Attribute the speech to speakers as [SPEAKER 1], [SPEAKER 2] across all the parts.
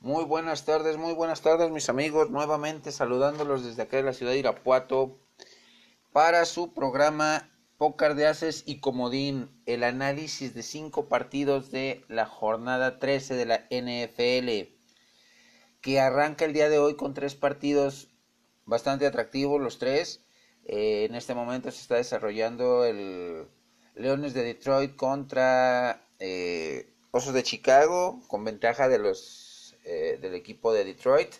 [SPEAKER 1] Muy buenas tardes, muy buenas tardes mis amigos, nuevamente saludándolos desde acá de la ciudad de Irapuato para su programa Pócar y Comodín, el análisis de cinco partidos de la jornada 13 de la NFL, que arranca el día de hoy con tres partidos bastante atractivos los tres. Eh, en este momento se está desarrollando el Leones de Detroit contra eh, Osos de Chicago, con ventaja de los, eh, del equipo de Detroit.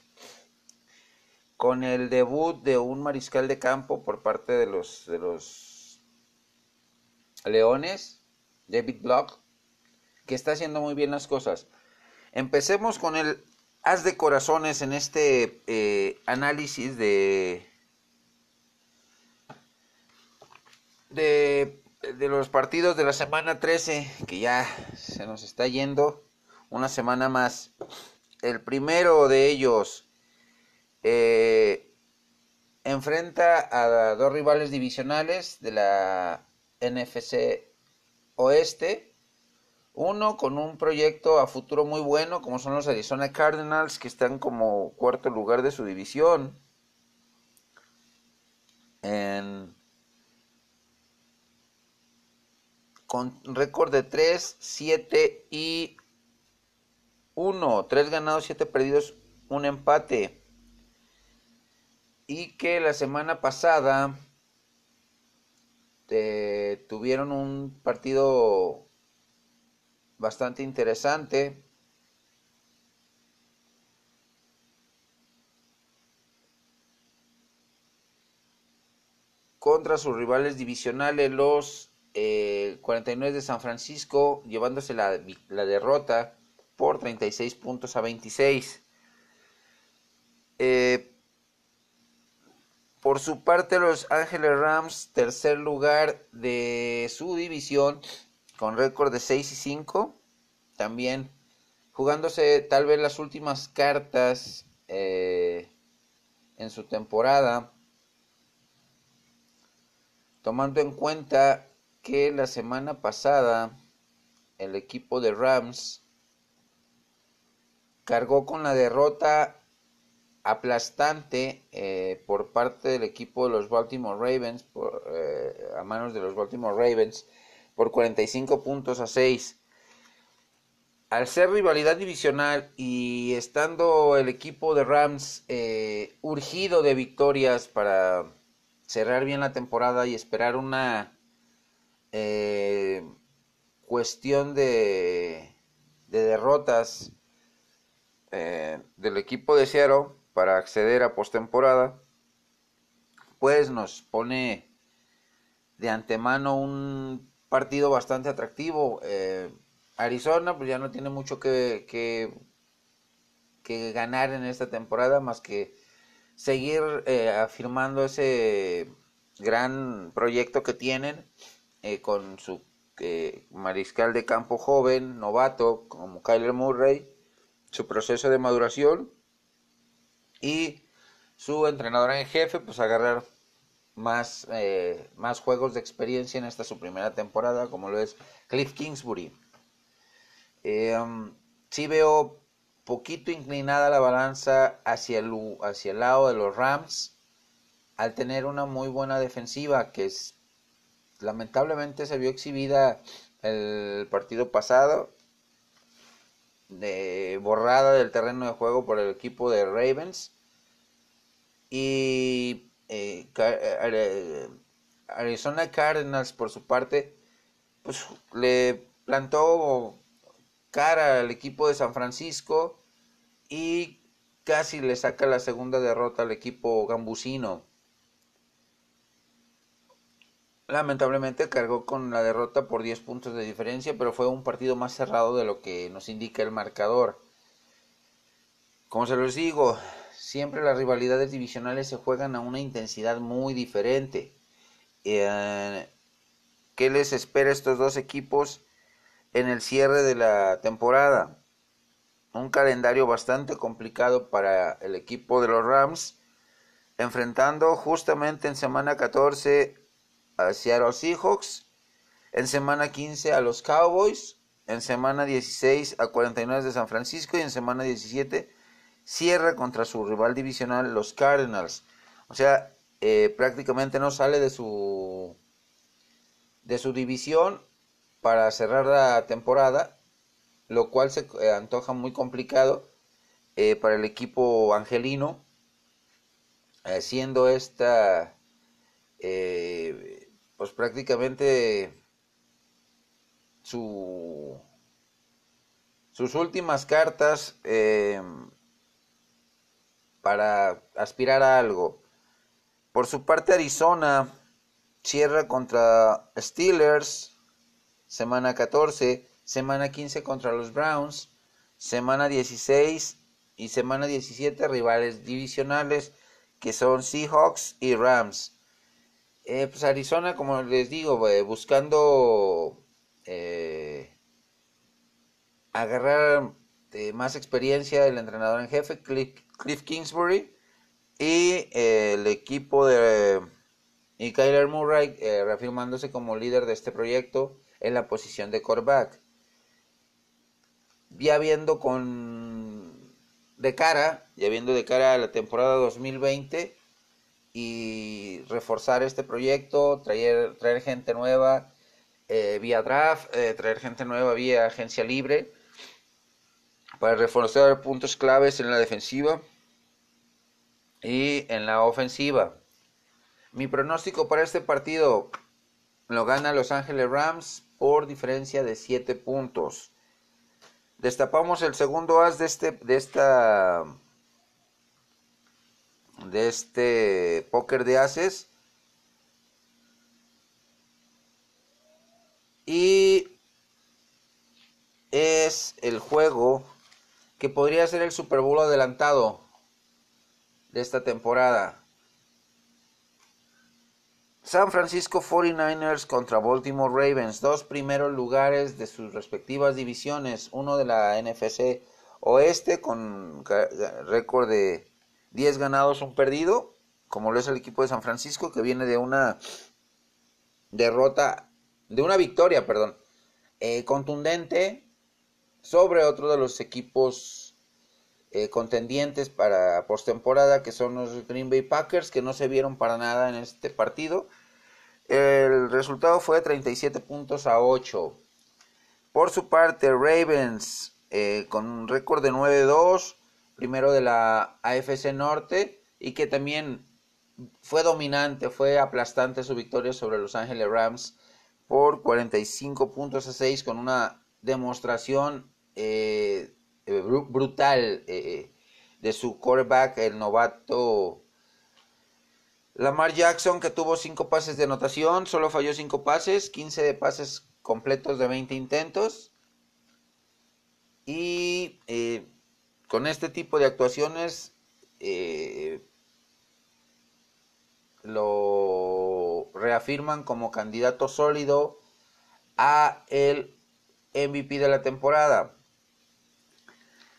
[SPEAKER 1] Con el debut de un mariscal de campo por parte de los, de los Leones, David Block, que está haciendo muy bien las cosas. Empecemos con el as de corazones en este eh, análisis de, de de los partidos de la semana 13, que ya se nos está yendo una semana más. El primero de ellos eh, enfrenta a dos rivales divisionales de la NFC Oeste. Uno con un proyecto a futuro muy bueno, como son los Arizona Cardinals, que están como cuarto lugar de su división. Con récord de 3, 7 y 1. 3 ganados, 7 perdidos, un empate. Y que la semana pasada eh, tuvieron un partido bastante interesante. Contra sus rivales divisionales, los 49 de San Francisco llevándose la, la, derrota por 36 puntos a 26. Eh, por su parte los Ángeles Rams, tercer lugar de su división con récord de 6 y 5. También jugándose tal vez las últimas cartas eh, en su temporada. Tomando en cuenta que la semana pasada el equipo de Rams cargó con la derrota aplastante eh, por parte del equipo de los Baltimore Ravens eh, a manos de los Baltimore Ravens por 45 puntos a 6 al ser rivalidad divisional y estando el equipo de Rams eh, urgido de victorias para cerrar bien la temporada y esperar una cuestión de, de derrotas eh, del equipo de Seattle para acceder a postemporada, pues nos pone de antemano un partido bastante atractivo. Eh, Arizona pues ya no tiene mucho que, que, ganar en esta temporada más que seguir afirmando ese gran proyecto que tienen eh, con su eh, mariscal de campo joven, novato, como Kyler Murray, su proceso de maduración y su entrenador en jefe, pues agarrar más, eh, más juegos de experiencia en esta su primera temporada, como lo es Cliff Kingsbury. Um, sí veo poquito inclinada la balanza hacia el, hacia el lado de los Rams, al tener una muy buena defensiva, que lamentablemente se vio exhibida el partido pasado, de borrada del terreno de juego por el equipo de Ravens. Y eh, eh, Arizona Cardinals, por su parte, pues le plantó cara al equipo de San Francisco y casi le saca la segunda derrota al equipo gambusino lamentablemente cargó con la derrota por 10 puntos de diferencia, pero fue un partido más cerrado de lo que nos indica el marcador. Como se los digo, siempre las rivalidades divisionales se juegan a una intensidad muy diferente. Eh, ¿Qué les espera a estos dos equipos en el cierre de la temporada? Un calendario bastante complicado para el equipo de los Rams, enfrentando justamente en semana 14 a Seattle Seahawks, en semana 15 a los Cowboys en semana 16 a 49 de San Francisco y en semana 17 cierra contra su rival divisional los Cardinals. O sea, eh, prácticamente no sale de su de su división para cerrar la temporada, lo cual se eh, antoja muy complicado eh, para el equipo angelino, siendo esta pues prácticamente su sus últimas cartas para aspirar a algo. Por su parte, Arizona cierra contra Steelers, semana 14, semana 15 contra los Browns, semana 16 y semana 17 rivales divisionales que son Seahawks y Rams. Eh, pues Arizona, como les digo, eh, buscando eh, agarrar más experiencia del entrenador en jefe, Cliff Kingsbury y eh, el equipo de y Kyler Murray eh, reafirmándose como líder de este proyecto en la posición de quarterback. Ya viendo con de cara, ya viendo de cara a la temporada 2020 y reforzar este proyecto, traer, traer gente nueva eh, vía draft, traer gente nueva vía agencia libre para reforzar puntos claves en la defensiva y en la ofensiva. Mi pronóstico para este partido lo gana Los Ángeles Rams por diferencia de 7 puntos. Destapamos el segundo as de este de esta de este póker de ases y es el juego que podría ser el Super Bowl adelantado de esta temporada. San Francisco 49ers contra Baltimore Ravens, dos primeros lugares de sus respectivas divisiones, uno de la NFC Oeste con récord de 10 ganados, un perdido, como lo es el equipo de San Francisco que viene de una derrota, de una victoria, perdón, eh, contundente sobre otro de los equipos eh, contendientes para postemporada, que son los Green Bay Packers, que no se vieron para nada en este partido. El resultado fue 37 puntos a 8. Por su parte, Ravens, eh, con un récord de 9-2, primero de la AFC Norte, y que también fue dominante, fue aplastante su victoria sobre Los Ángeles Rams por 45 puntos a 6, con una demostración eh, eh, brutal eh, de su quarterback, el novato Lamar Jackson, que tuvo 5 pases de anotación, solo falló 5 pases, 15 de pases completos de 20 intentos. Y con este tipo de actuaciones lo reafirman como candidato sólido a el MVP de la temporada.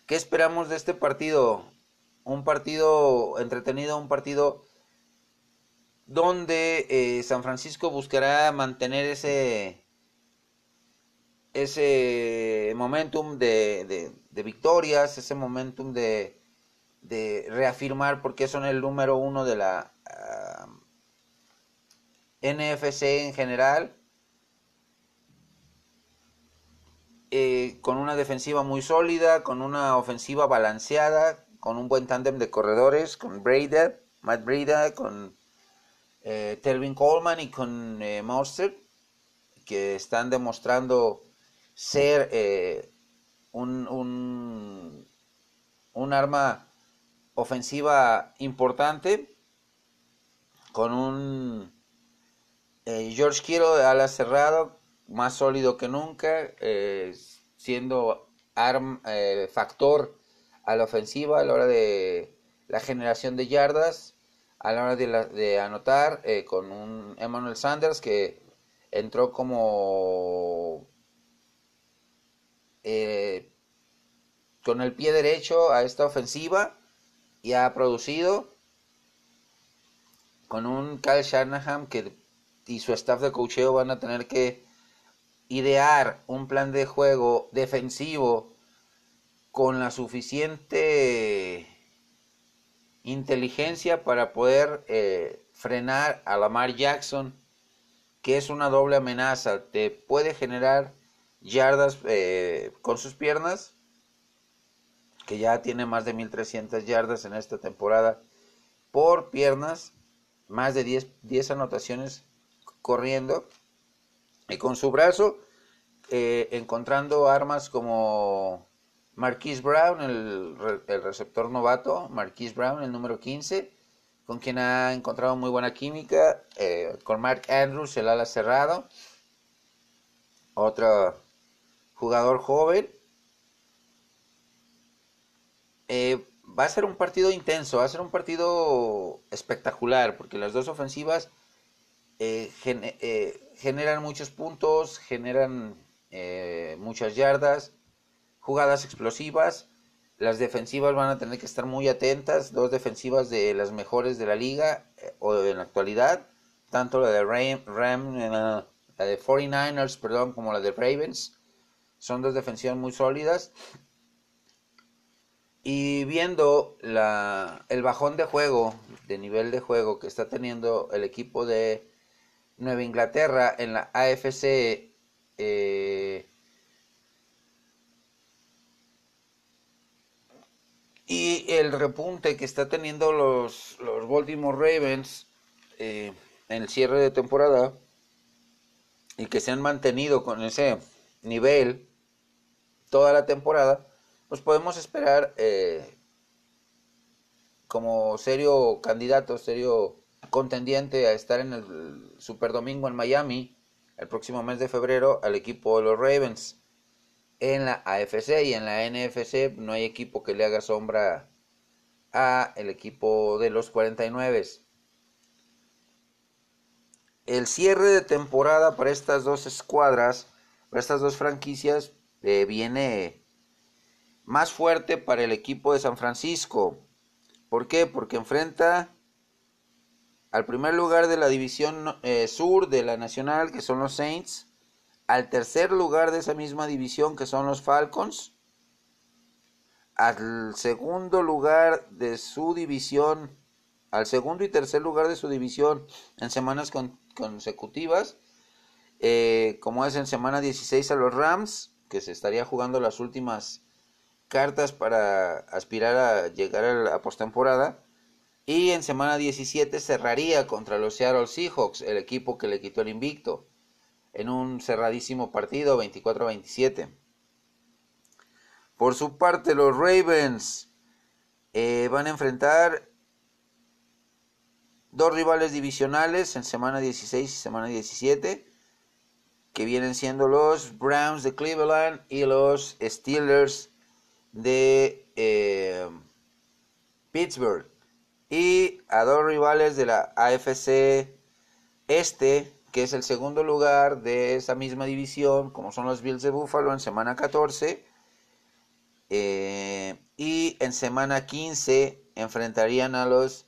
[SPEAKER 1] ¿Qué esperamos de este partido? Un partido entretenido, un partido donde eh, San Francisco buscará mantener ese ese momentum de, victorias, ese momentum de, reafirmar porque son el número uno de la ah, NFC en general Eh, con una defensiva muy sólida, con una ofensiva balanceada, con un buen tándem de corredores, con Breda, Matt Breda, con eh, Telvin Coleman y con eh, que están demostrando ser eh, un, un, un, arma ofensiva importante, con un George Kittle ala cerrado, más sólido que nunca, eh, siendo arm, eh, factor a la ofensiva a la hora de la generación de yardas, a la hora de, anotar, eh, con un Emmanuel Sanders que entró como con el pie derecho a esta ofensiva y ha producido con un Kyle Shanahan que y su staff de cocheo van a tener que idear un plan de juego defensivo con la suficiente inteligencia para poder eh, frenar a Lamar Jackson, que es una doble amenaza. Te puede generar yardas eh, con sus piernas, que ya tiene más de 1300 yardas en esta temporada por piernas, más de 10, 10 anotaciones corriendo, y con su brazo, eh, encontrando armas como Marquise Brown, el, el, receptor novato, Marquise Brown, el número 15, con quien ha encontrado muy buena química, eh, con Mark Andrews, el ala cerrado, otro jugador joven. Eh, va a ser un partido intenso, va a ser un partido espectacular, porque las dos ofensivas eh, eh, generan muchos puntos, generan muchas yardas, jugadas explosivas. Las defensivas van a tener que estar muy atentas, dos defensivas de las mejores de la liga o en la actualidad, tanto la de Ram, la de 49ers, perdón, como la de Ravens. Son dos defensivas muy sólidas. Y viendo la, el bajón de juego, de nivel de juego que está teniendo el equipo de Nueva Inglaterra en la AFC, eh, y el repunte que está teniendo los, los Baltimore Ravens eh, en el cierre de temporada, y que se han mantenido con ese nivel toda la temporada, pues podemos esperar eh, como serio candidato, serio contendiente a estar en el Super Domingo en Miami el próximo mes de febrero al equipo de los Ravens. En la AFC y en la NFC no hay equipo que le haga sombra a el equipo de los 49. El cierre de temporada para estas dos escuadras, para estas dos franquicias, eh, viene más fuerte para el equipo de San Francisco. ¿Por qué? Porque enfrenta al primer lugar de la división eh, sur de la Nacional, que son los Saints, al tercer lugar de esa misma división, que son los Falcons, al segundo lugar de su división, al segundo y tercer lugar de su división en semanas consecutivas, eh, como es en semana 16 a los Rams, que se estaría jugando las últimas cartas para aspirar a llegar a la postemporada. Y en semana 17 cerraría contra los Seattle Seahawks, el equipo que le quitó el invicto, en un cerradísimo partido 24-27. Por su parte, los Ravens eh, van a enfrentar dos rivales divisionales en semana 16 y semana 17, que vienen siendo los Browns de Cleveland y los Steelers de eh, Pittsburgh y a dos rivales de la AFC Este, que es el segundo lugar de esa misma división, como son los Bills de Buffalo en semana 14. Eh, y en semana 15 enfrentarían a los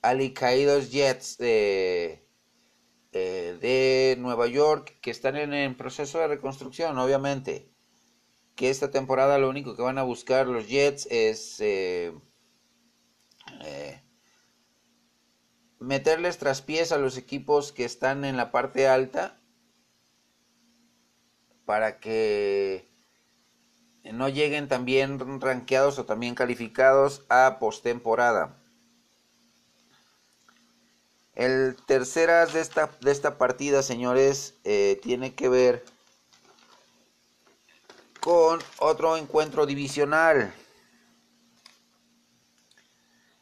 [SPEAKER 1] alicaídos Jets de, eh, de Nueva York, que están en, en proceso de reconstrucción, obviamente que esta temporada lo único que van a buscar los Jets es eh, eh, meterles traspiés a los equipos que están en la parte alta para que no lleguen también rankeados o también calificados a postemporada. El tercera de esta, de esta partida, señores, eh, tiene que ver con otro encuentro divisional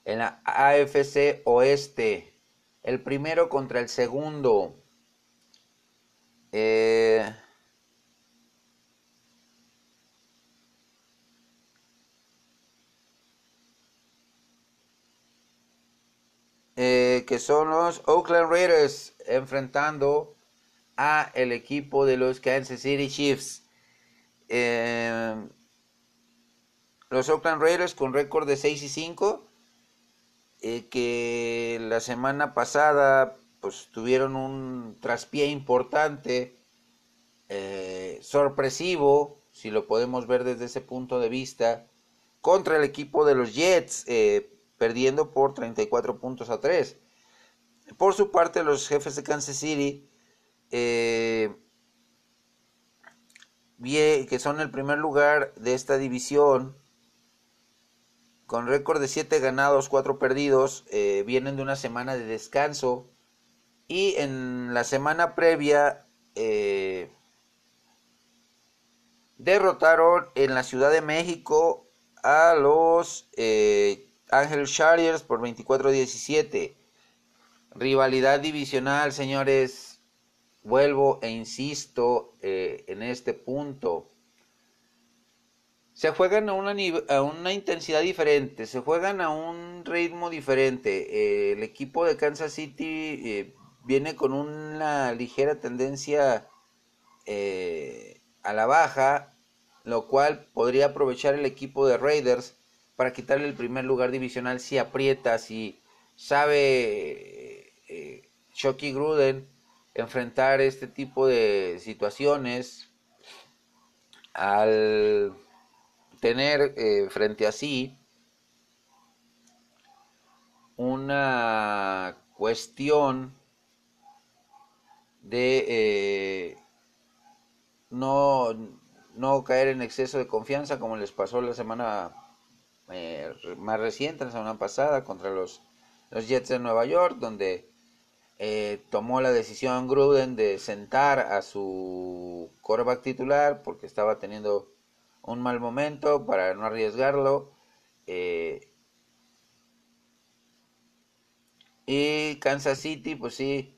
[SPEAKER 1] en la AFC Oeste. El primero contra el segundo. Eh, eh, que son los Oakland Raiders enfrentando a el equipo de los Kansas City Chiefs. Eh, los Oakland Raiders con récord de 6 y 5, eh, que la semana pasada pues tuvieron un traspié importante sorpresivo, si lo podemos ver desde ese punto de vista, contra el equipo de los Jets, perdiendo por 34 puntos a 3. Por su parte, los jefes de Kansas City, eh, que son el primer lugar de esta división, con récord de 7 ganados, 4 perdidos, eh, vienen de una semana de descanso. Y en la semana previa eh, derrotaron en la Ciudad de México a los Angel Chargers por 24-17. Rivalidad divisional, señores. Vuelvo e insisto eh, en este punto. Se juegan a una, a una, intensidad diferente, se juegan a un ritmo diferente. Eh, el equipo de Kansas City eh, viene con una ligera tendencia a la baja, lo cual podría aprovechar el equipo de Raiders para quitarle el primer lugar divisional si aprieta, si sabe eh, Chucky Gruden enfrentar este tipo de situaciones al tener eh, frente a sí una cuestión de eh, no, no caer en exceso de confianza como les pasó la semana eh, más reciente, la semana pasada, contra los, los Jets de Nueva York, donde eh, tomó la decisión Gruden de sentar a su quarterback titular porque estaba teniendo un mal momento para no arriesgarlo. Eh, y Kansas City, pues sí,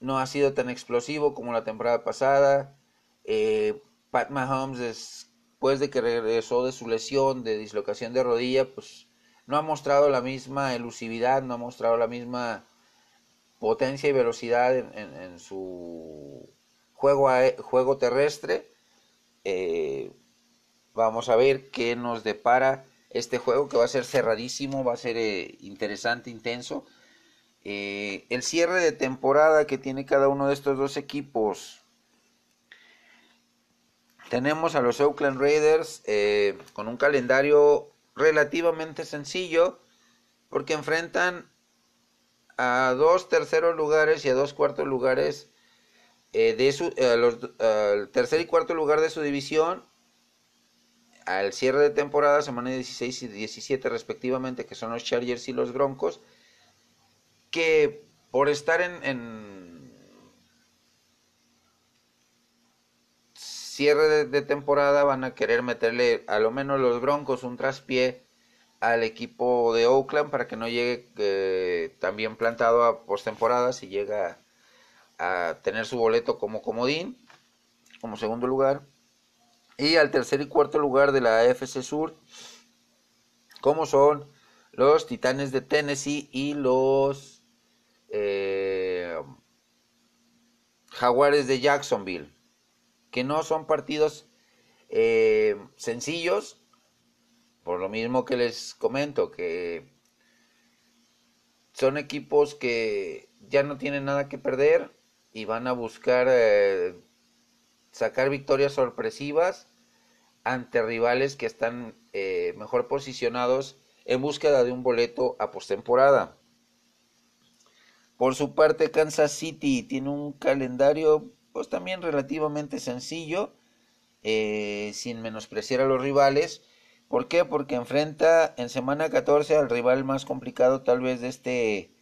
[SPEAKER 1] no ha sido tan explosivo como la temporada pasada. Pat Mahomes, después de que regresó de su lesión de dislocación de rodilla, pues no ha mostrado la misma elusividad, no ha mostrado la misma potencia y velocidad en, su juego, juego terrestre. Eh, vamos a ver qué nos depara este juego que va a ser cerradísimo, va a ser eh, interesante, intenso. Eh, el cierre de temporada que tiene cada uno de estos dos equipos. Tenemos a los Oakland Raiders con un calendario relativamente sencillo porque enfrentan a dos terceros lugares y a dos cuartos lugares eh, de su, los, tercer y cuarto lugar de su división al cierre de temporada, semana 16 y 17 respectivamente, que son los Chargers y los Broncos, que por estar en cierre de, temporada van a querer meterle a lo menos los Broncos un traspié al equipo de Oakland para que no llegue eh, también plantado a postemporada si llega a tener su boleto como comodín, como segundo lugar. Y al tercer y cuarto lugar de la AFC Sur, como son los Titanes de Tennessee y los eh, Jaguares de Jacksonville, que no son partidos eh, sencillos, por lo mismo que les comento, que son equipos que ya no tienen nada que perder y van a buscar eh, sacar victorias sorpresivas ante rivales que están eh, mejor posicionados en búsqueda de un boleto a postemporada. Por su parte, Kansas City tiene un calendario pues también relativamente sencillo, eh, sin menospreciar a los rivales ¿Por qué? Porque enfrenta en semana 14 al rival más complicado tal vez de este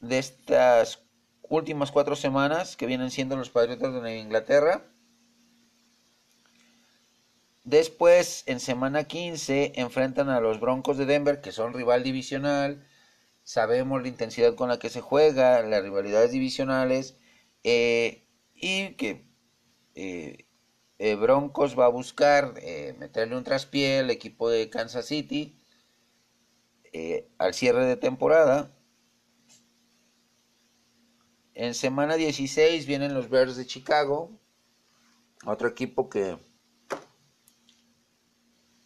[SPEAKER 1] de estas últimas cuatro semanas que vienen siendo los Patriotas de Inglaterra. Después, en semana 15, enfrentan a los Broncos de Denver, que son rival divisional. Sabemos la intensidad con la que se juega, las rivalidades divisionales, eh, y que eh, eh, Broncos va a buscar eh, meterle un traspié al equipo de Kansas City al cierre de temporada. En semana 16 vienen los Bears de Chicago, otro equipo que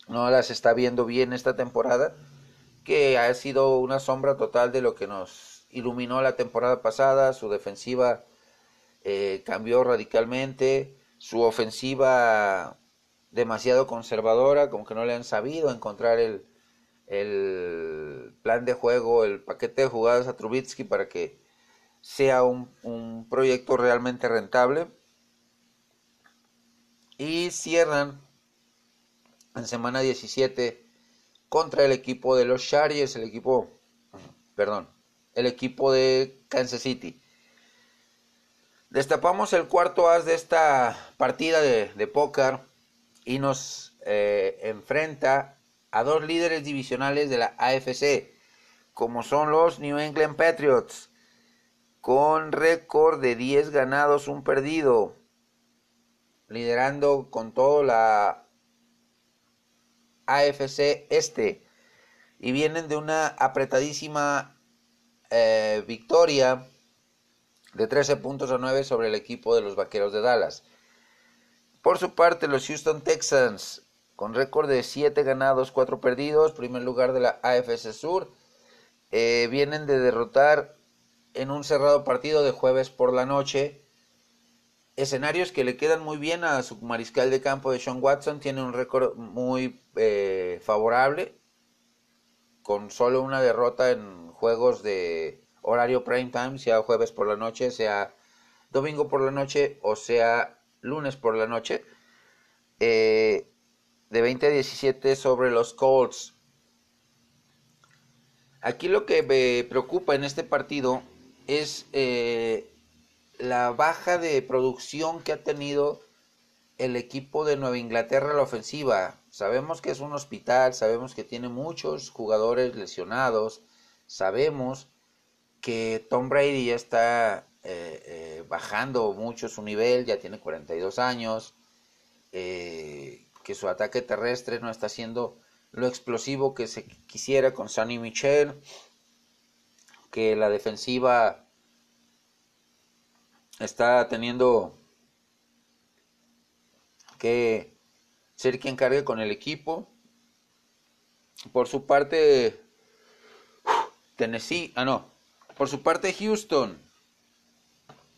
[SPEAKER 1] no las está viendo bien esta temporada, que ha sido una sombra total de lo que nos iluminó la temporada pasada, su defensiva eh, cambió radicalmente, su ofensiva demasiado conservadora, como que no le han sabido encontrar el, el plan de juego, el paquete de jugadas a Trubitsky para que sea un, un proyecto realmente rentable. Y cierran en semana 17 contra el equipo de los Chargers, el equipo, perdón, el equipo de Kansas City. Destapamos el cuarto as de esta partida de, de póker y nos eh, enfrenta a dos líderes divisionales de la AFC, como son los New England Patriots, con récord de 10 ganados, un perdido, liderando con todo la AFC este, y vienen de una apretadísima eh, victoria de 13 puntos a 9 sobre el equipo de los Vaqueros de Dallas. Por su parte, los Houston Texans, con récord de 7 ganados, 4 perdidos, primer lugar de la AFC Sur, eh, vienen de derrotar en un cerrado partido de jueves por la noche. Escenarios que le quedan muy bien a su mariscal de campo de Sean Watson. Tiene un récord muy eh, favorable, con solo una derrota en juegos de horario prime time, sea jueves por la noche, sea domingo por la noche o sea lunes por la noche. Eh, de 20 a 17 sobre los Colts. Aquí lo que me preocupa en este partido es eh, la baja de producción que ha tenido el equipo de Nueva Inglaterra la ofensiva. Sabemos que es un hospital, sabemos que tiene muchos jugadores lesionados, sabemos que Tom Brady ya está eh, eh, bajando mucho su nivel, ya tiene 42 años, eh, que su ataque terrestre no está siendo lo explosivo que se quisiera con Sonny Michel, que la defensiva está teniendo que ser quien cargue con el equipo. Por su parte, Tennessee, ah no, por su parte Houston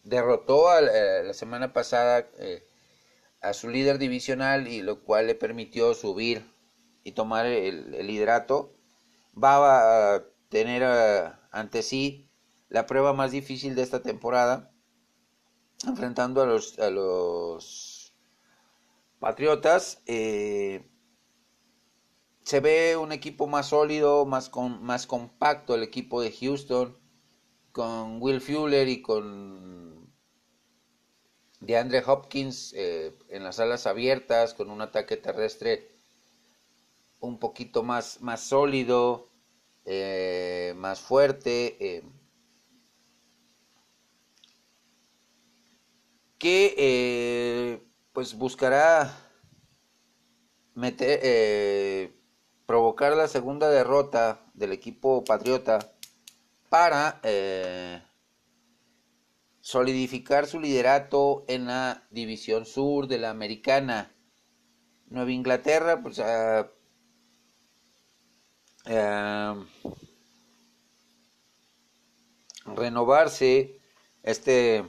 [SPEAKER 1] derrotó eh, la semana pasada eh, a su líder divisional y lo cual le permitió subir y tomar el, liderato. Va a tener eh, ante sí la prueba más difícil de esta temporada, enfrentando a los, a Patriotas. se ve un equipo más sólido, más compacto el equipo de Houston, con Will Fuller y con de Andre Hopkins eh, en las alas abiertas con un ataque terrestre un poquito más, más sólido, eh, más fuerte, eh, que pues buscará meter, provocar la segunda derrota del equipo patriota para solidificar su liderato en la división sur de la americana. Nueva Inglaterra, pues uh, renovarse este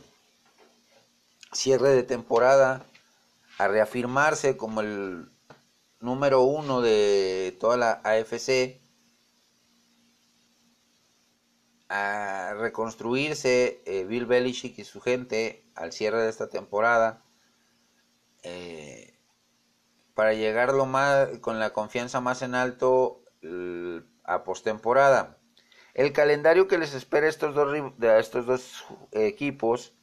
[SPEAKER 1] cierre de temporada, a reafirmarse como el número uno de toda la AFC a reconstruirse eh, Bill Belichick y su gente al cierre de esta temporada eh, para llegar más, con la confianza más en alto a postemporada. El calendario que les espera a estos dos, estos dos equipos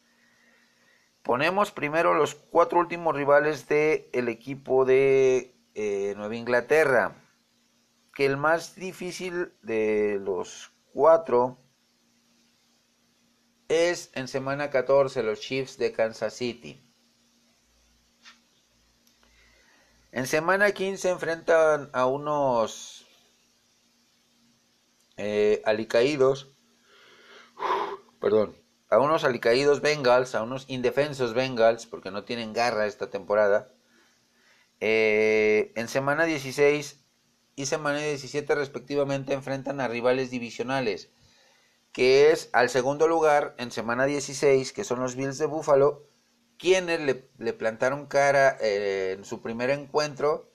[SPEAKER 1] ponemos primero los cuatro últimos rivales del el equipo de eh, Nueva Inglaterra que el más difícil de los cuatro es en semana 14 los Chiefs de Kansas City. En semana 15 enfrentan a unos eh, alicaídos, perdón, a unos alicaídos Bengals, a unos indefensos Bengals, porque no tienen garra esta temporada. Eh, en semana 16 y semana 17 respectivamente enfrentan a rivales divisionales que es al segundo lugar en semana 16, que son los Bills de Buffalo, quienes le, plantaron cara eh, en su primer encuentro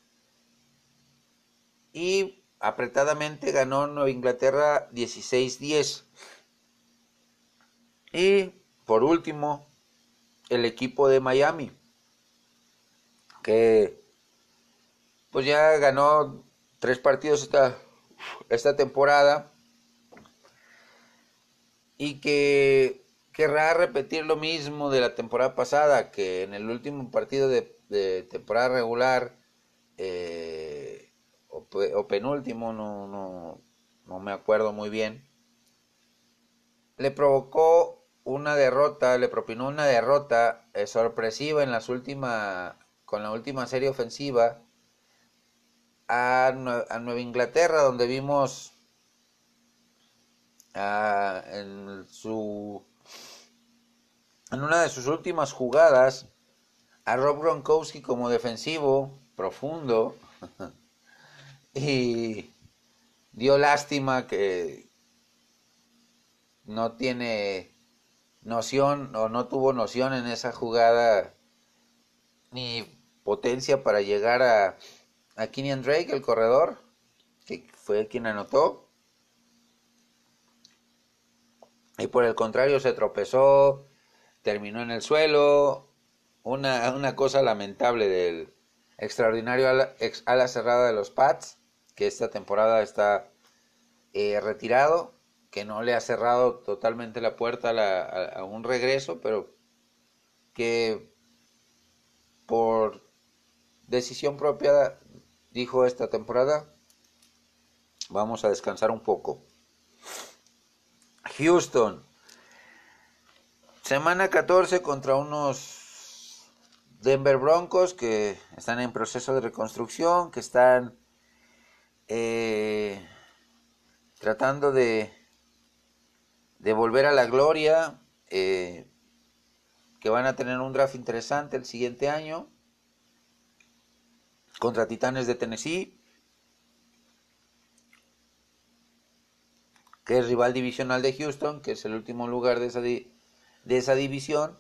[SPEAKER 1] y apretadamente ganó Nueva Inglaterra 16-10. Y por último, el equipo de Miami, que pues ya ganó tres partidos esta, esta temporada y que querrá repetir lo mismo de la temporada pasada, que en el último partido de, temporada regular eh, o, penúltimo, no, no, no me acuerdo muy bien, le provocó una derrota, le propinó una derrota eh, sorpresiva en las últimas, con la última serie ofensiva a, a Nueva Inglaterra, donde vimos en su en una de sus últimas jugadas a Rob Gronkowski como defensivo profundo y dio lástima que no tiene noción o no tuvo noción en esa jugada ni potencia para llegar a, a Kenyan Drake, el corredor, que fue quien anotó. Y por el contrario se tropezó, terminó en el suelo. Una, una cosa lamentable del extraordinario ala, cerrada de los Pats, que esta temporada está eh, retirado, que no le ha cerrado totalmente la puerta a, la, a un regreso, pero que por decisión propia dijo esta temporada, vamos a descansar un poco. Houston. Semana 14 contra unos Denver Broncos que están en proceso de reconstrucción, que están eh, tratando de, de volver a la gloria, eh, que van a tener un draft interesante el siguiente año contra Titanes de Tennessee. Que es rival divisional de Houston, que es el último lugar de esa, de esa división,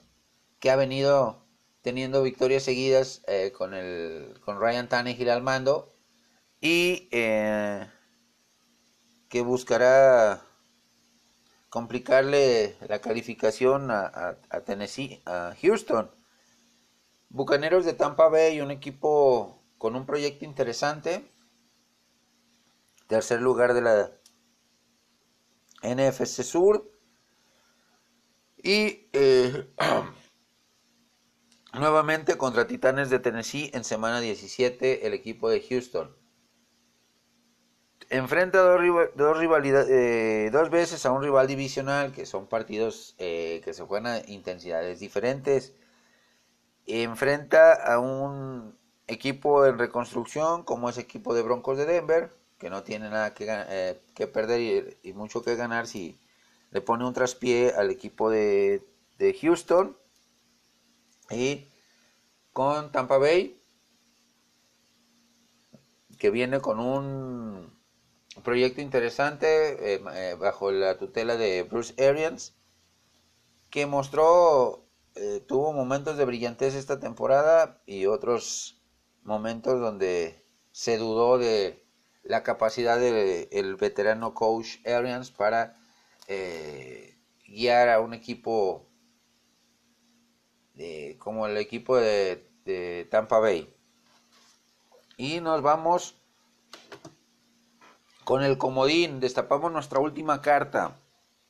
[SPEAKER 1] que ha venido teniendo victorias seguidas eh, con, el, con Ryan Tannehill al mando y eh, que buscará complicarle la calificación a, a, Tennessee, a Houston. Bucaneros de Tampa Bay, un equipo con un proyecto interesante. Tercer lugar de la NFC Sur. Y eh, nuevamente contra Titanes de Tennessee en semana 17 el equipo de Houston. Enfrenta dos, dos, eh, dos veces a un rival divisional que son partidos eh, que se juegan a intensidades diferentes. Enfrenta a un equipo en reconstrucción como es equipo de Broncos de Denver que no tiene nada que, eh, que perder y, mucho que ganar si le pone un traspié al equipo de, de Houston y con Tampa Bay que viene con un proyecto interesante eh, eh, bajo la tutela de Bruce Arians que mostró eh, tuvo momentos de brillantez esta temporada y otros momentos donde se dudó de la capacidad del veterano coach Arians para eh, guiar a un equipo de, como el equipo de, Tampa Bay. Y nos vamos con el comodín. Destapamos nuestra última carta.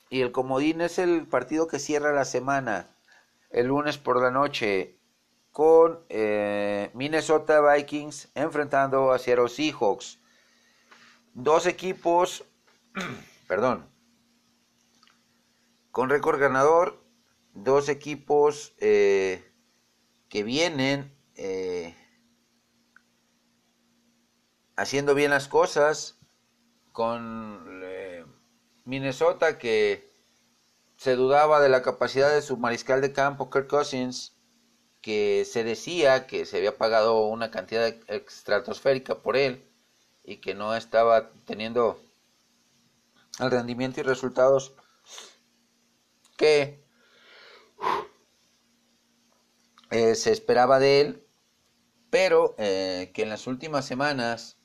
[SPEAKER 1] Y el comodín es el partido que cierra la semana. El lunes por la noche. Con eh, Minnesota Vikings enfrentando a Seattle Seahawks dos equipos, perdón, con récord ganador, dos equipos eh, que vienen eh, haciendo bien las cosas, con eh, Minnesota que se dudaba de la capacidad de su mariscal de campo, Kirk Cousins, que se decía que se había pagado una cantidad estratosférica por él y que no estaba teniendo el rendimiento y resultados que eh, se esperaba de él, pero eh, que en las últimas semanas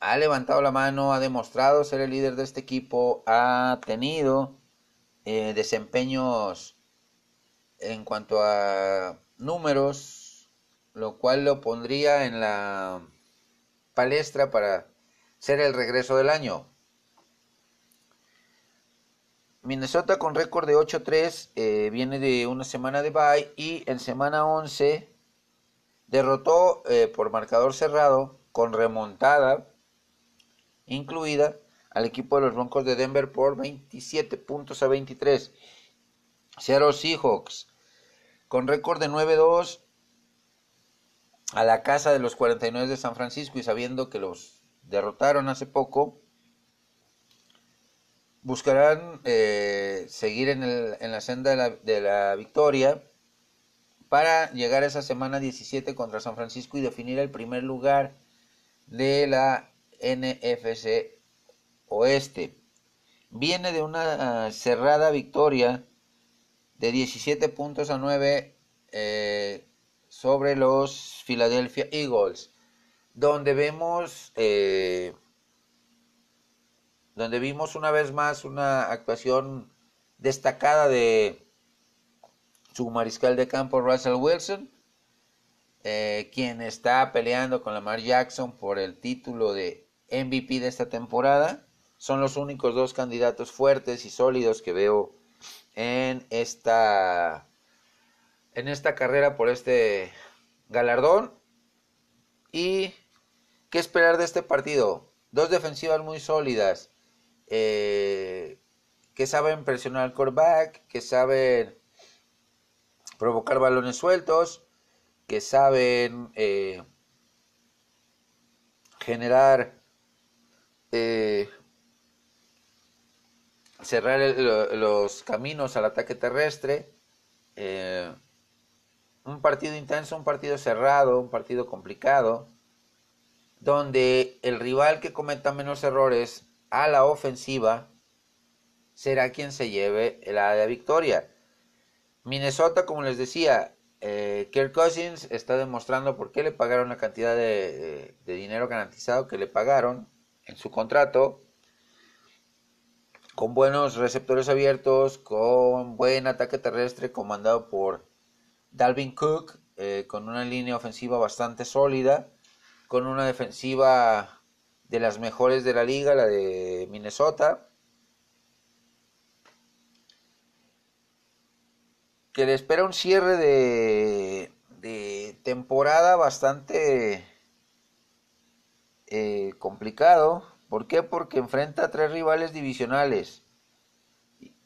[SPEAKER 1] ha levantado la mano, ha demostrado ser el líder de este equipo, ha tenido eh, desempeños en cuanto a números, lo cual lo pondría en la palestra para ser el regreso del año. Minnesota con récord de 8-3 eh, viene de una semana de bye y en semana 11 derrotó eh, por marcador cerrado con remontada incluida al equipo de los Broncos de Denver por 27 puntos a 23. Seattle Seahawks con récord de 9-2 a la casa de los 49 de San Francisco y sabiendo que los derrotaron hace poco, buscarán eh, seguir en, la senda de la, victoria para llegar a esa semana 17 contra San Francisco y definir el primer lugar de la NFC Oeste. Viene de una cerrada victoria de 17 puntos a 9 eh, sobre los Philadelphia Eagles, donde vemos eh, donde vimos una vez más una actuación destacada de su mariscal de campo Russell Wilson, eh, quien está peleando con Lamar Jackson por el título de MVP de esta temporada. Son los únicos dos candidatos fuertes y sólidos que veo en esta en esta carrera por este galardón. ¿Y qué esperar de este partido? Dos defensivas muy sólidas eh, que saben presionar al quarterback, que saben provocar balones sueltos, que saben eh, generar, eh, cerrar los caminos al ataque terrestre. Un partido intenso, un partido cerrado, un partido complicado, donde el rival que cometa menos errores a la ofensiva será quien se lleve la victoria. Minnesota, como les decía, eh, Kirk Cousins está demostrando por qué le pagaron la cantidad de, dinero garantizado que le pagaron en su contrato, con buenos receptores abiertos, con buen ataque terrestre comandado por Dalvin Cook, eh, con una línea ofensiva bastante sólida, con una defensiva de las mejores de la liga, la de Minnesota. Que le espera un cierre de, de temporada bastante eh, complicado. ¿Por qué? Porque enfrenta a tres rivales divisionales.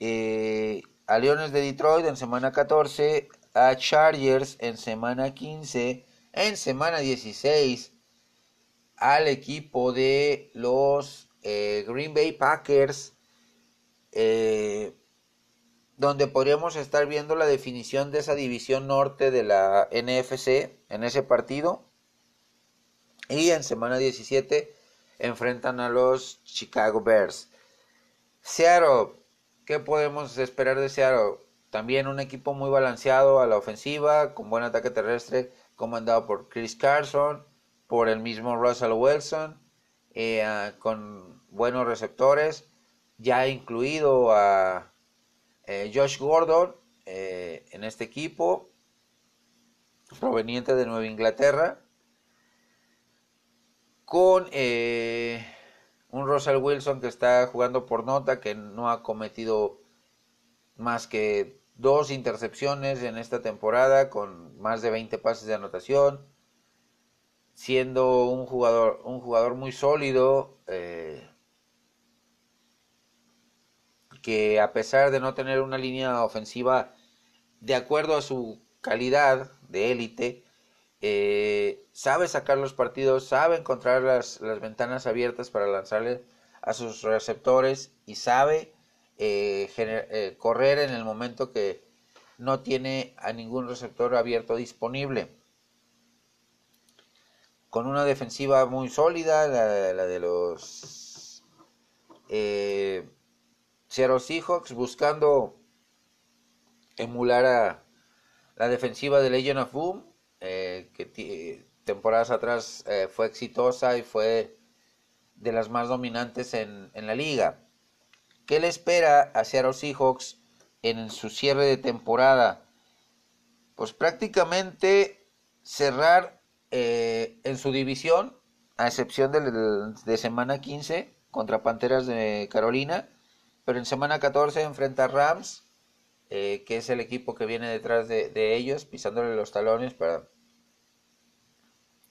[SPEAKER 1] Eh, a Leones de Detroit en semana 14, a Chargers en semana 15, en semana 16 al equipo de los eh, Green Bay Packers, eh, donde podríamos estar viendo la definición de esa división norte de la NFC en ese partido. Y en semana 17 enfrentan a los Chicago Bears. Seattle, ¿qué podemos esperar de Seattle? También un equipo muy balanceado a la ofensiva, con buen ataque terrestre, comandado por Chris Carson por el mismo Russell Wilson, eh, ah, con buenos receptores, ya incluido a eh, Josh Gordon eh, en este equipo, proveniente de Nueva Inglaterra, con un Russell Wilson que está jugando por nota, que no ha cometido más que dos intercepciones en esta temporada, con más de 20 pases de anotación siendo un jugador, un jugador muy sólido, eh, que a pesar de no tener una línea ofensiva de acuerdo a su calidad de élite, eh, sabe sacar los partidos, sabe encontrar las, ventanas abiertas para lanzarle a sus receptores y sabe eh, correr en el momento que no tiene a ningún receptor abierto disponible con una defensiva muy sólida, la, de los eh, Seattle Seahawks buscando emular a la defensiva de Legion of Boom, eh, que temporadas atrás eh, fue exitosa y fue de las más dominantes en la liga. ¿Qué le espera a Seattle Seahawks en su cierre de temporada? Pues prácticamente cerrar eh, en su división, a excepción de semana 15 contra Panteras de Carolina, pero en semana 14 enfrenta a Rams, eh, que es el equipo que viene detrás de, ellos, pisándole los talones para...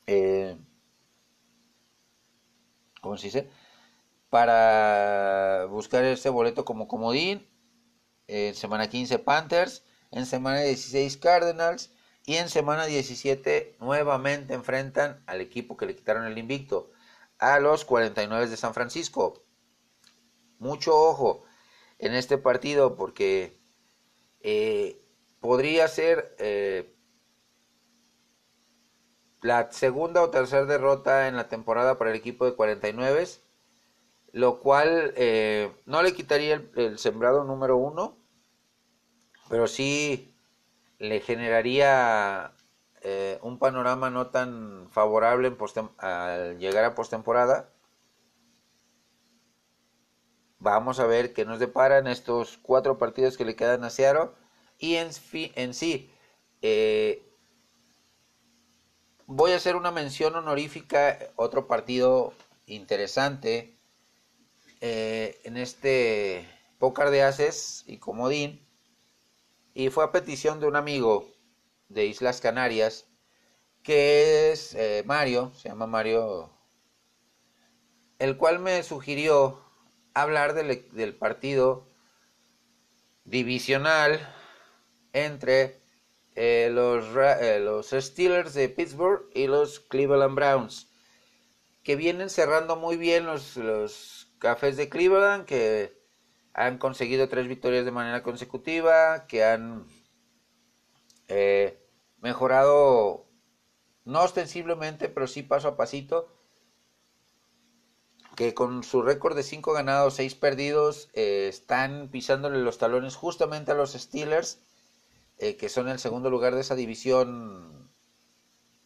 [SPEAKER 1] Eh, ¿Cómo se dice? Para buscar este boleto como comodín. En semana 15 Panthers, en semana 16 Cardinals y en semana 17 nuevamente enfrentan al equipo que le quitaron el invicto, a los 49 de San Francisco. Mucho ojo en este partido porque eh, podría ser eh, la segunda o tercera derrota en la temporada para el equipo de 49, lo cual eh, no le quitaría el, sembrado número uno, pero sí le generaría eh, un panorama no tan favorable al llegar a postemporada. Vamos a ver qué nos deparan estos cuatro partidos que le quedan a Seattle. Y en, en sí, eh, voy a hacer una mención honorífica, otro partido interesante eh, en este pócar de haces y comodín y fue a petición de un amigo de Islas Canarias, que es eh, Mario, se llama Mario, el cual me sugirió hablar del, partido divisional entre eh, los, los Steelers de Pittsburgh y los Cleveland Browns, que vienen cerrando muy bien los cafés de Cleveland, que han conseguido tres victorias de manera consecutiva, que han eh, mejorado, no ostensiblemente, pero sí paso a pasito, que con su récord de 5 ganados, 6 perdidos, eh, están pisándole los talones justamente a los Steelers, eh, que son el segundo lugar de esa división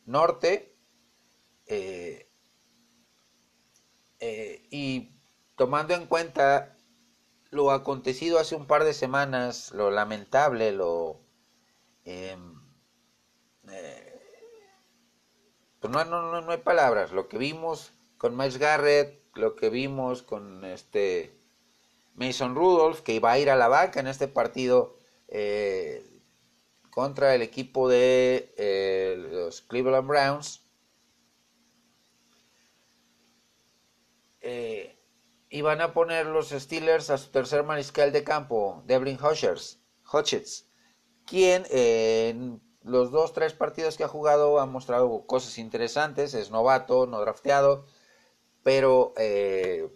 [SPEAKER 1] norte. y tomando en cuenta lo acontecido hace un par de semanas, lo lamentable, lo... Em, eh, pues no, no, no, hay palabras, lo que vimos con Miles Garrett, lo que vimos con este Mason Rudolph, que iba a ir a la banca en este partido eh, contra el equipo de eh, los Cleveland Browns. Eh, y van a poner los Steelers a su tercer mariscal de campo, Devlin Hodges, quien en los dos, tres partidos que ha jugado ha mostrado cosas interesantes, es novato, no drafteado, pero eh,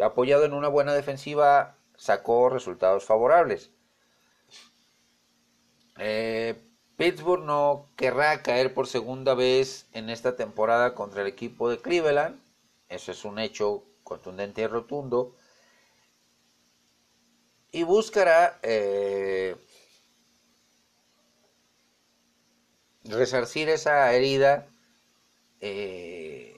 [SPEAKER 1] apoyado en una buena defensiva sacó resultados favorables. Eh, Pittsburgh no querrá caer por segunda vez en esta temporada contra el equipo de Cleveland. Eso es un hecho contundente y rotundo, y buscará eh, resarcir esa herida, eh,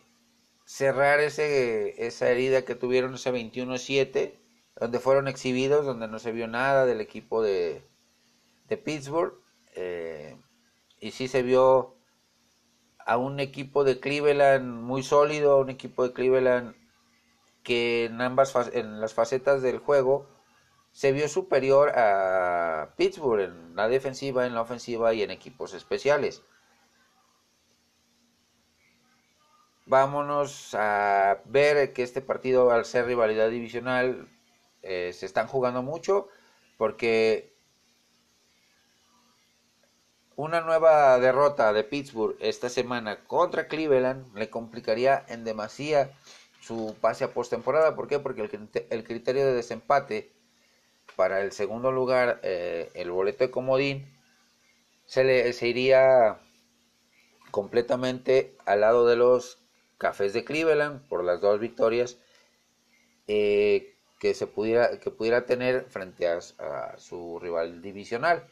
[SPEAKER 1] cerrar ese, esa herida que tuvieron ese 21-7, donde fueron exhibidos, donde no se vio nada del equipo de, de Pittsburgh, eh, y sí se vio a un equipo de Cleveland muy sólido, a un equipo de Cleveland que en ambas en las facetas del juego se vio superior a Pittsburgh en la defensiva, en la ofensiva y en equipos especiales. Vámonos a ver que este partido, al ser rivalidad divisional, eh, se están jugando mucho porque una nueva derrota de Pittsburgh esta semana contra Cleveland le complicaría en demasía su pase a postemporada. ¿Por qué? Porque el, criterio de desempate para el segundo lugar, eh, el boleto de comodín, se, le, iría completamente al lado de los Cafés de Cleveland por las dos victorias. Eh, que se pudiera que pudiera tener frente a, su rival divisional.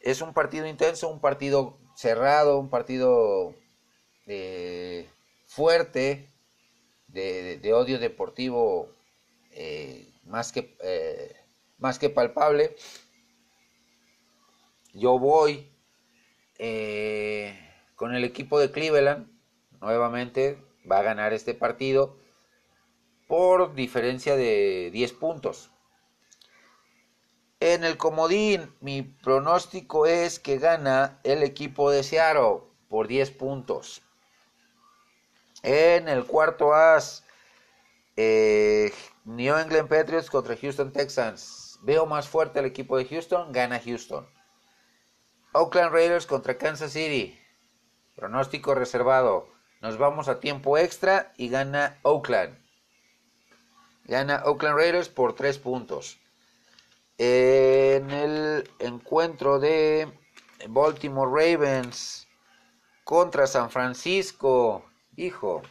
[SPEAKER 1] Es un partido intenso, un partido cerrado, un partido eh, fuerte, de, odio deportivo eh, más, que, eh, más que palpable. Yo voy con el equipo de Cleveland, nuevamente va a ganar este partido por diferencia de 10 puntos. En el comodín, mi pronóstico es que gana el equipo de Seattle por 10 puntos. En el cuarto as, eh, New England Patriots contra Houston Texans. Veo más fuerte al equipo de Houston, gana Houston. Oakland Raiders contra Kansas City. Pronóstico reservado. Nos vamos a tiempo extra y gana Oakland. Gana Oakland Raiders por 3 puntos. En el encuentro de Baltimore Ravens contra San Francisco, hijo,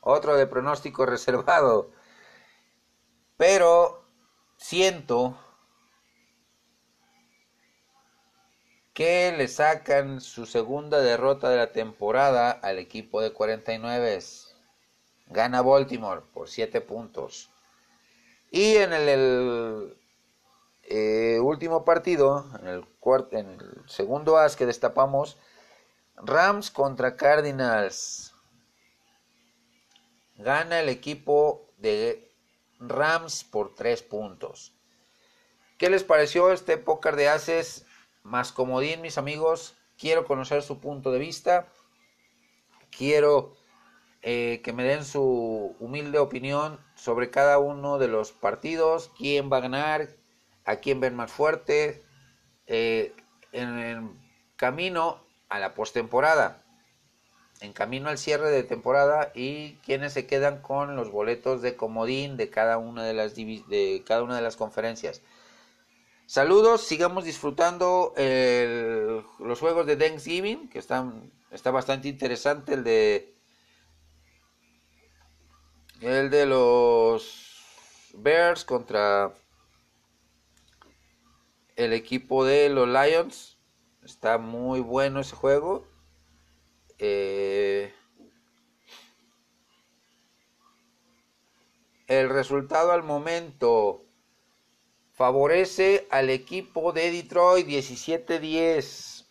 [SPEAKER 1] otro de pronóstico reservado. Pero siento que le sacan su segunda derrota de la temporada al equipo de 49. Gana Baltimore por 7 puntos. Y en el, eh, último partido, en el, en el segundo as que destapamos, Rams contra Cardinals. Gana el equipo de Rams por 3 puntos. ¿Qué les pareció este póker de ases más comodín, mis amigos? Quiero conocer su punto de vista. Quiero eh, que me den su humilde opinión sobre cada uno de los partidos, quién va a ganar, a quién ven más fuerte, eh, en, camino a la postemporada, en camino al cierre de temporada y quiénes se quedan con los boletos de comodín de cada una de las de cada una de las conferencias. Saludos, sigamos disfrutando los juegos de Thanksgiving, que están está bastante interesante el de el de los Bears contra el equipo de los Lions. Está muy bueno ese juego. Eh, el resultado al momento favorece al equipo de Detroit 17-10.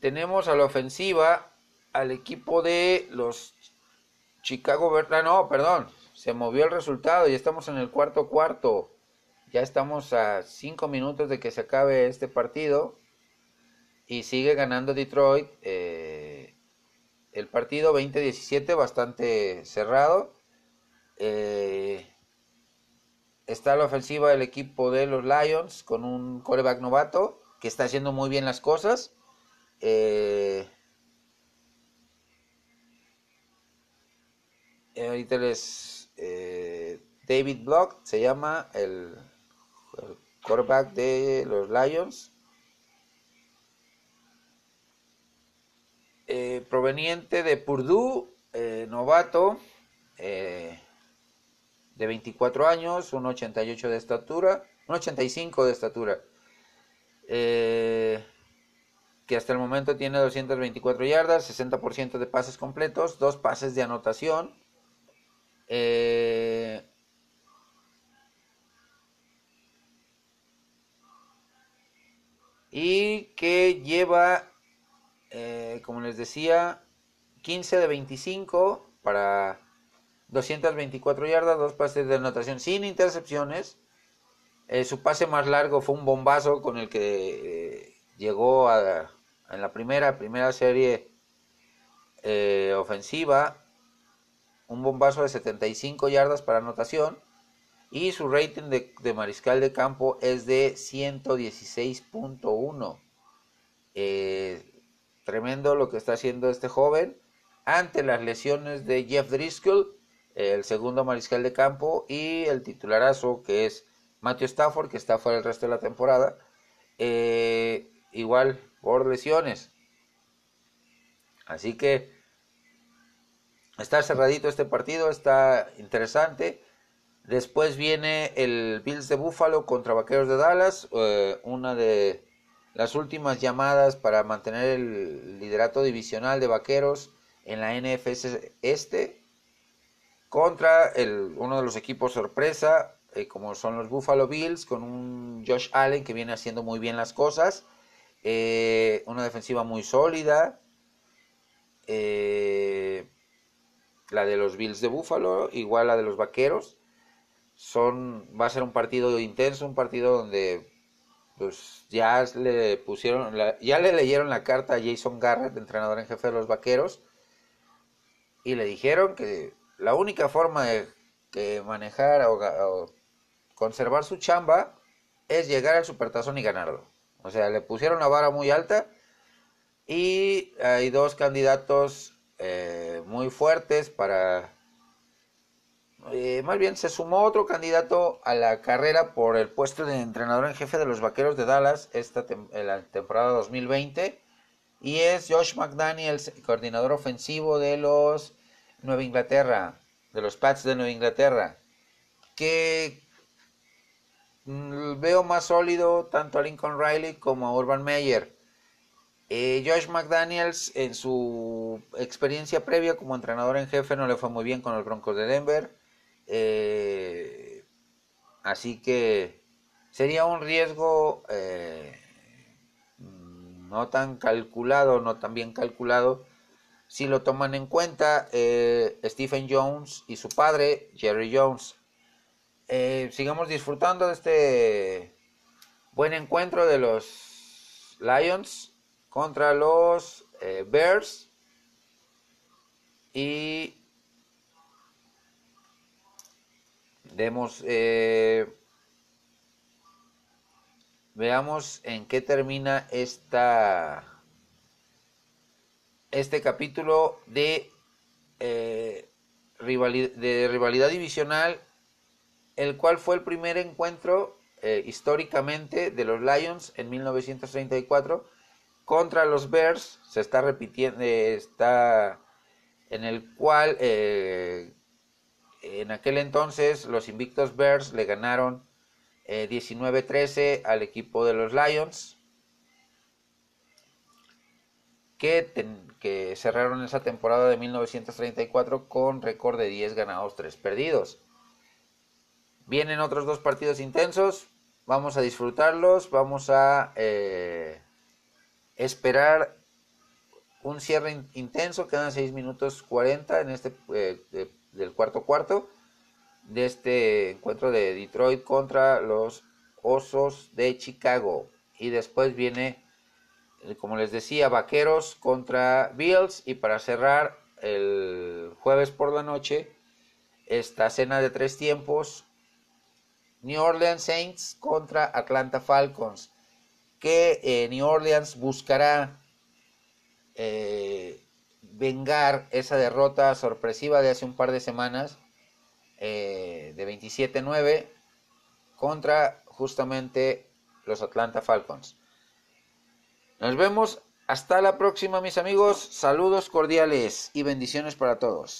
[SPEAKER 1] Tenemos a la ofensiva al equipo de los Chicago. Ah, no, perdón, se movió el resultado. Ya estamos en el cuarto cuarto. Ya estamos a cinco minutos de que se acabe este partido. Y sigue ganando Detroit. Eh, el partido 20-17, bastante cerrado. Eh, está la ofensiva del equipo de los Lions con un coreback novato que está haciendo muy bien las cosas. Eh, ahorita les David Block se llama el, quarterback de los Lions. Eh, proveniente de Purdue, novato, de 24 años, 1,88 de estatura, 1,85 de estatura, que hasta el momento tiene 224 yardas, 60% de pases completos, dos pases de anotación, eh, y que lleva, eh, como les decía, 15 de 25 para 224 yardas, dos pases de anotación sin intercepciones. Eh, su pase más largo fue un bombazo con el que llegó a, en la primera, primera serie ofensiva un bombazo de 75 yardas para anotación y su rating de, mariscal de campo es de 116.1. Tremendo lo que está haciendo este joven ante las lesiones de Jeff Driscoll, el segundo mariscal de campo, y el titularazo que es Matthew Stafford, que está fuera el resto de la temporada, eh, igual por lesiones. Así que Está cerradito este partido, está interesante. Después viene el Bills de Buffalo contra Vaqueros de Dallas, eh, una de las últimas llamadas para mantener el liderato divisional de Vaqueros en la NFC Este contra el, uno de los equipos sorpresa, eh, como son los Buffalo Bills, con un Josh Allen que viene haciendo muy bien las cosas, eh, una defensiva muy sólida, eh, la de los Bills de Buffalo, igual la de los Vaqueros. Son, va a ser un partido intenso, un partido donde pues ya le pusieron, ya le leyeron la carta a Jason Garrett, entrenador en jefe de los Vaqueros, y le dijeron que la única forma de que manejar o, conservar su chamba es llegar al supertazón y ganarlo. O sea, le pusieron la vara muy alta y hay dos candidatos eh, muy fuertes para eh, más bien se sumó otro candidato a la carrera por el puesto de entrenador en jefe de los Vaqueros de Dallas esta en la temporada 2020 y es Josh McDaniels, coordinador ofensivo de los Nueva Inglaterra, de los Pats de Nueva Inglaterra, que mm, veo más sólido tanto a Lincoln Riley como a Urban Meyer. Eh, Josh McDaniels en su experiencia previa como entrenador en jefe no le fue muy bien con los Broncos de Denver. Eh, así que sería un riesgo eh, no tan calculado, no tan bien calculado, si lo toman en cuenta eh, Stephen Jones y su padre, Jerry Jones. sigamos disfrutando de este buen encuentro de los Lions contra los Bears. Y Demos, eh, veamos en qué termina esta, este capítulo de, eh, rivalidad, de rivalidad divisional, el cual fue el primer encuentro eh, históricamente de los Lions en 1934 contra los Bears. Se está repitiendo, está en el cual en aquel entonces los invictos Bears le ganaron 19-13 eh, al equipo de los Lions, que, que, cerraron esa temporada de 1934 con récord de 10 ganados, 3 perdidos. Vienen otros dos partidos intensos, vamos a disfrutarlos, vamos a eh, esperar un cierre intenso, quedan 6 minutos 40 en este eh, del cuarto cuarto de este encuentro de Detroit contra los Osos de Chicago. Y después viene, eh, como les decía, Vaqueros contra Bills. Y para cerrar el jueves por la noche, esta cena de tres tiempos, New Orleans Saints contra Atlanta Falcons. Que eh, New Orleans buscará eh, vengar esa derrota sorpresiva de hace un par de semanas eh, de 27-9 contra justamente los Atlanta Falcons. Nos vemos hasta la próxima mis amigos, saludos cordiales y bendiciones para todos.